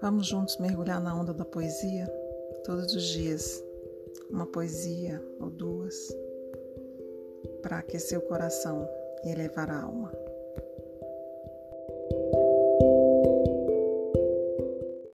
Vamos juntos mergulhar na onda da poesia todos os dias, uma poesia ou duas, para aquecer o coração e elevar a alma.